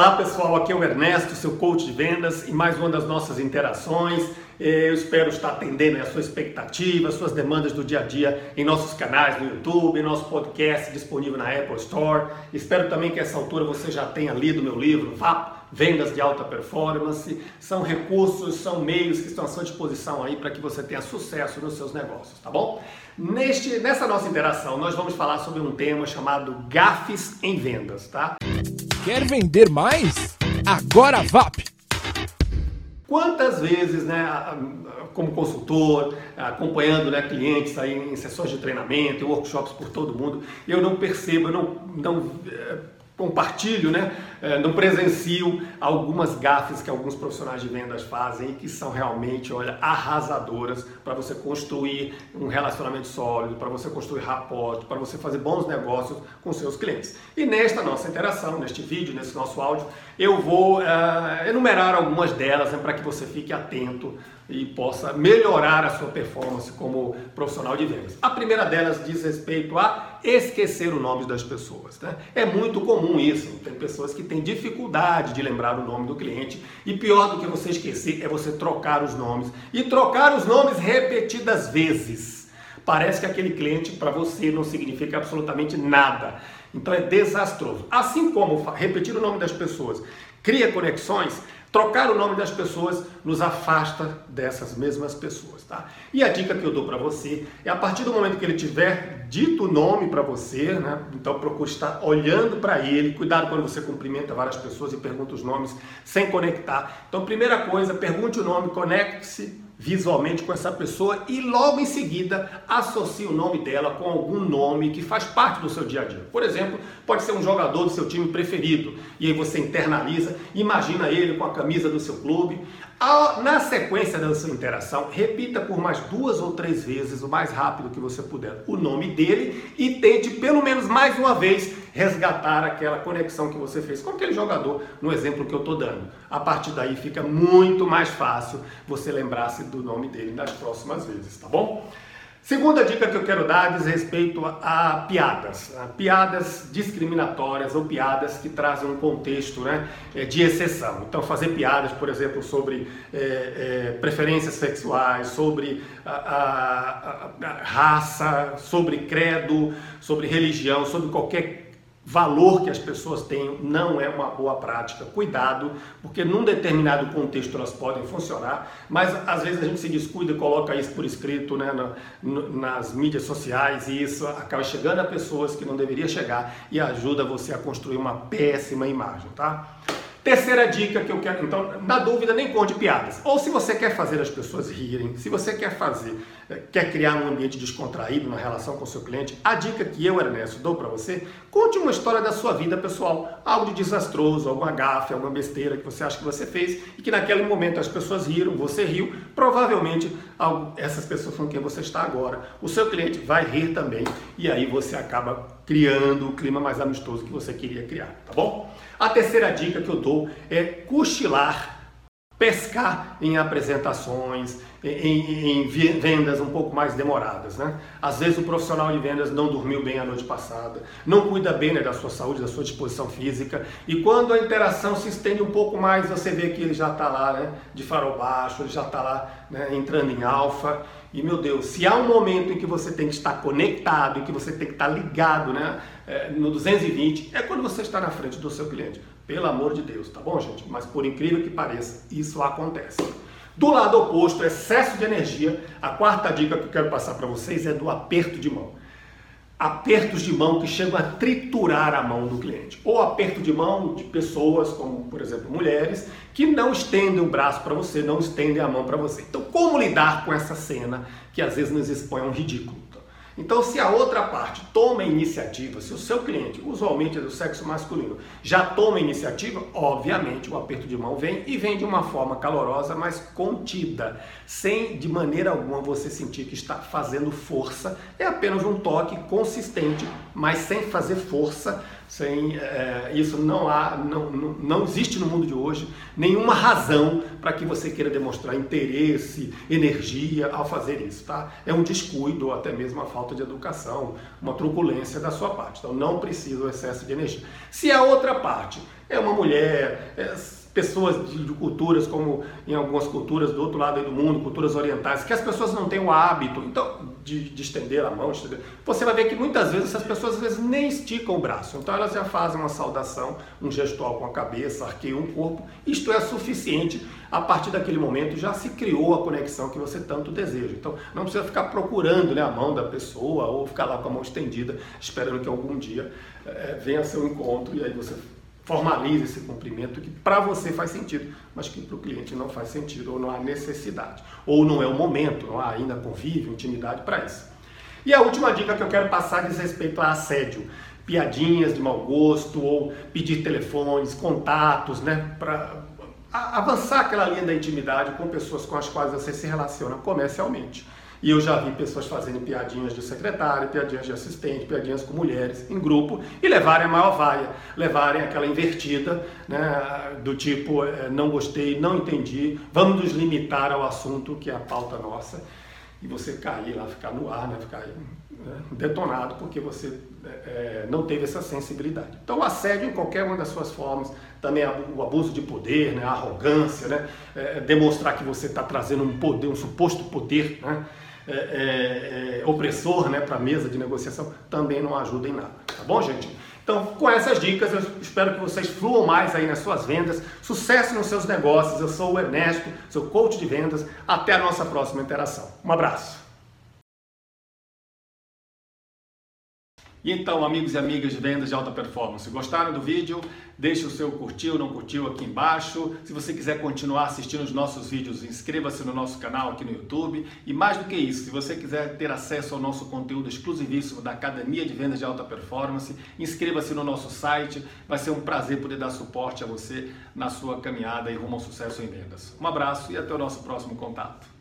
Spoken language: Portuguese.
Olá pessoal, aqui é o Ernesto, seu coach de vendas, e mais uma das nossas interações. Eu espero estar atendendo a sua expectativa, as suas demandas do dia a dia em nossos canais no YouTube, nosso podcast disponível na Apple Store. Espero também que a essa altura você já tenha lido meu livro, VAP, Vendas de Alta Performance. São recursos, são meios que estão à sua disposição aí para que você tenha sucesso nos seus negócios, tá bom? Neste, nessa nossa interação, nós vamos falar sobre um tema chamado gafes em vendas, tá? Quer vender mais? Agora VAP! Quantas vezes, né, como consultor, acompanhando né, clientes aí em sessões de treinamento, workshops por todo mundo, eu não percebo, eu não, não eh, compartilho, né, é, não presencio algumas gafes que alguns profissionais de vendas fazem e que são realmente, olha, arrasadoras para você construir um relacionamento sólido, para você construir rapport, para você fazer bons negócios com seus clientes. E nesta nossa interação, neste vídeo, nesse nosso áudio, eu vou uh, enumerar algumas delas né, para que você fique atento e possa melhorar a sua performance como profissional de vendas. A primeira delas diz respeito a esquecer o nome das pessoas. Né? É muito comum isso. Tem pessoas que têm dificuldade de lembrar o nome do cliente e pior do que você esquecer é você trocar os nomes e trocar os nomes repetidas vezes. Parece que aquele cliente para você não significa absolutamente nada. Então é desastroso. Assim como repetir o nome das pessoas cria conexões, Trocar o nome das pessoas nos afasta dessas mesmas pessoas, tá? E a dica que eu dou para você é a partir do momento que ele tiver dito o nome para você, né? Então procure estar olhando para ele. Cuidado quando você cumprimenta várias pessoas e pergunta os nomes sem conectar. Então, primeira coisa, pergunte o nome, conecte-se visualmente com essa pessoa e logo em seguida associe o nome dela com algum nome que faz parte do seu dia a dia. Por exemplo, pode ser um jogador do seu time preferido e aí você internaliza, imagina ele com a camisa do seu clube. Na sequência da sua interação, repita por mais duas ou três vezes, o mais rápido que você puder, o nome dele e tente pelo menos mais uma vez resgatar aquela conexão que você fez com aquele jogador, no exemplo que eu estou dando. A partir daí fica muito mais fácil você lembrar-se do nome dele nas próximas vezes, tá bom? Segunda dica que eu quero dar diz respeito a, piadas, a piadas discriminatórias ou piadas que trazem um contexto né, eh, de exceção. Então, fazer piadas, por exemplo, sobre é, é, preferências sexuais, sobre a, a, a, raça, sobre credo, sobre religião, sobre qualquer valor que as pessoas têm não é uma boa prática. Cuidado, porque num determinado contexto elas podem funcionar, mas às vezes a gente se descuida e coloca isso por escrito né, na, nas mídias sociais e isso acaba chegando a pessoas que não deveria chegar e ajuda você a construir uma péssima imagem, tá? Terceira dica que eu quero, então, na dúvida, nem conte piadas. Ou se você quer fazer as pessoas rirem, se você quer fazer, eh, quer criar um ambiente descontraído na relação com o seu cliente, a dica que eu, Ernesto, dou para você, conte uma história da sua vida pessoal, algo de desastroso, alguma gafe, alguma besteira que você acha que você fez e que naquele momento as pessoas riram, você riu, provavelmente essas pessoas com quem você está agora, o seu cliente vai rir também e aí você acaba criando o clima mais amistoso que você queria criar, tá bom? A terceira dica que eu dou é cochilar pescar em apresentações, em, em, vendas um pouco mais demoradas. Né? Às vezes o profissional de vendas não dormiu bem a noite passada, não cuida bem né, da sua saúde, da sua disposição física, e quando a interação se estende um pouco mais, você vê que ele já está lá né, de farol baixo, ele já está lá né, entrando em alfa. E meu Deus, se há um momento em que você tem que estar conectado, em que você tem que estar ligado né, é, no 220, é quando você está na frente do seu cliente. Pelo amor de Deus, tá bom, gente? Mas por incrível que pareça, isso acontece. Do lado oposto, excesso de energia. A quarta dica que eu quero passar para vocês é do aperto de mão. Apertos de mão que chegam a triturar a mão do cliente. Ou aperto de mão de pessoas, como por exemplo mulheres, que não estendem o braço para você, não estendem a mão para você. Então, como lidar com essa cena que às vezes nos expõe a um ridículo? Então, se a outra parte toma a iniciativa, se o seu cliente, usualmente é do sexo masculino, já toma a iniciativa, obviamente o aperto de mão vem e vem de uma forma calorosa, mas contida, sem de maneira alguma você sentir que está fazendo força. É apenas um toque consistente, mas sem fazer força Sem é, isso não há, não, não, não existe no mundo de hoje nenhuma razão para que você queira demonstrar interesse, energia ao fazer isso, tá? É um descuido ou até mesmo uma falta de educação, uma truculência da sua parte. Então não precisa o excesso de energia. Se a outra parte é uma mulher, é, pessoas de, de, culturas, como em algumas culturas do outro lado do mundo, culturas orientais, que as pessoas não têm o hábito então, de, de estender a mão, estender, você vai ver que muitas vezes essas pessoas às vezes nem esticam o braço. Então elas já fazem uma saudação, um gestual com a cabeça, arqueiam o corpo. Isto é suficiente. A partir daquele momento já se criou a conexão que você tanto deseja. Então não precisa ficar procurando né, a mão da pessoa ou ficar lá com a mão estendida, esperando que algum dia é, venha seu encontro e aí você formalize esse cumprimento que para você faz sentido, mas que para o cliente não faz sentido ou não há necessidade, ou não é o momento, não há ainda convívio, intimidade para isso. E a última dica que eu quero passar diz respeito a assédio, piadinhas de mau gosto ou pedir telefones, contatos, né, para avançar aquela linha da intimidade com pessoas com as quais você se relaciona comercialmente. E eu já vi pessoas fazendo piadinhas de secretário, piadinhas de assistente, piadinhas com mulheres em grupo e levarem a maior vaia, levarem aquela invertida, né, do tipo é, não gostei, não entendi, vamos nos limitar ao assunto que é a pauta nossa e você cair lá, ficar no ar, né, ficar né, detonado porque você é, não teve essa sensibilidade. Então, o assédio em qualquer uma das suas formas, também o abuso de poder, né, a arrogância, né, é, demonstrar que você está trazendo um poder, um suposto poder, né, é, é, é, opressor né, para a mesa de negociação também não ajuda em nada. Tá bom, gente? Então, com essas dicas, eu espero que vocês fluam mais aí nas suas vendas. Sucesso nos seus negócios. Eu sou o Ernesto, seu coach de vendas. Até a nossa próxima interação. Um abraço. Então, amigos e amigas de vendas de alta performance, gostaram do vídeo? Deixe o seu curtiu, não curtiu aqui embaixo. Se você quiser continuar assistindo os nossos vídeos, inscreva-se no nosso canal aqui no YouTube. E mais do que isso, se você quiser ter acesso ao nosso conteúdo exclusivíssimo da Academia de Vendas de Alta Performance, inscreva-se no nosso site. Vai ser um prazer poder dar suporte a você na sua caminhada e rumo ao sucesso em vendas. Um abraço e até o nosso próximo contato.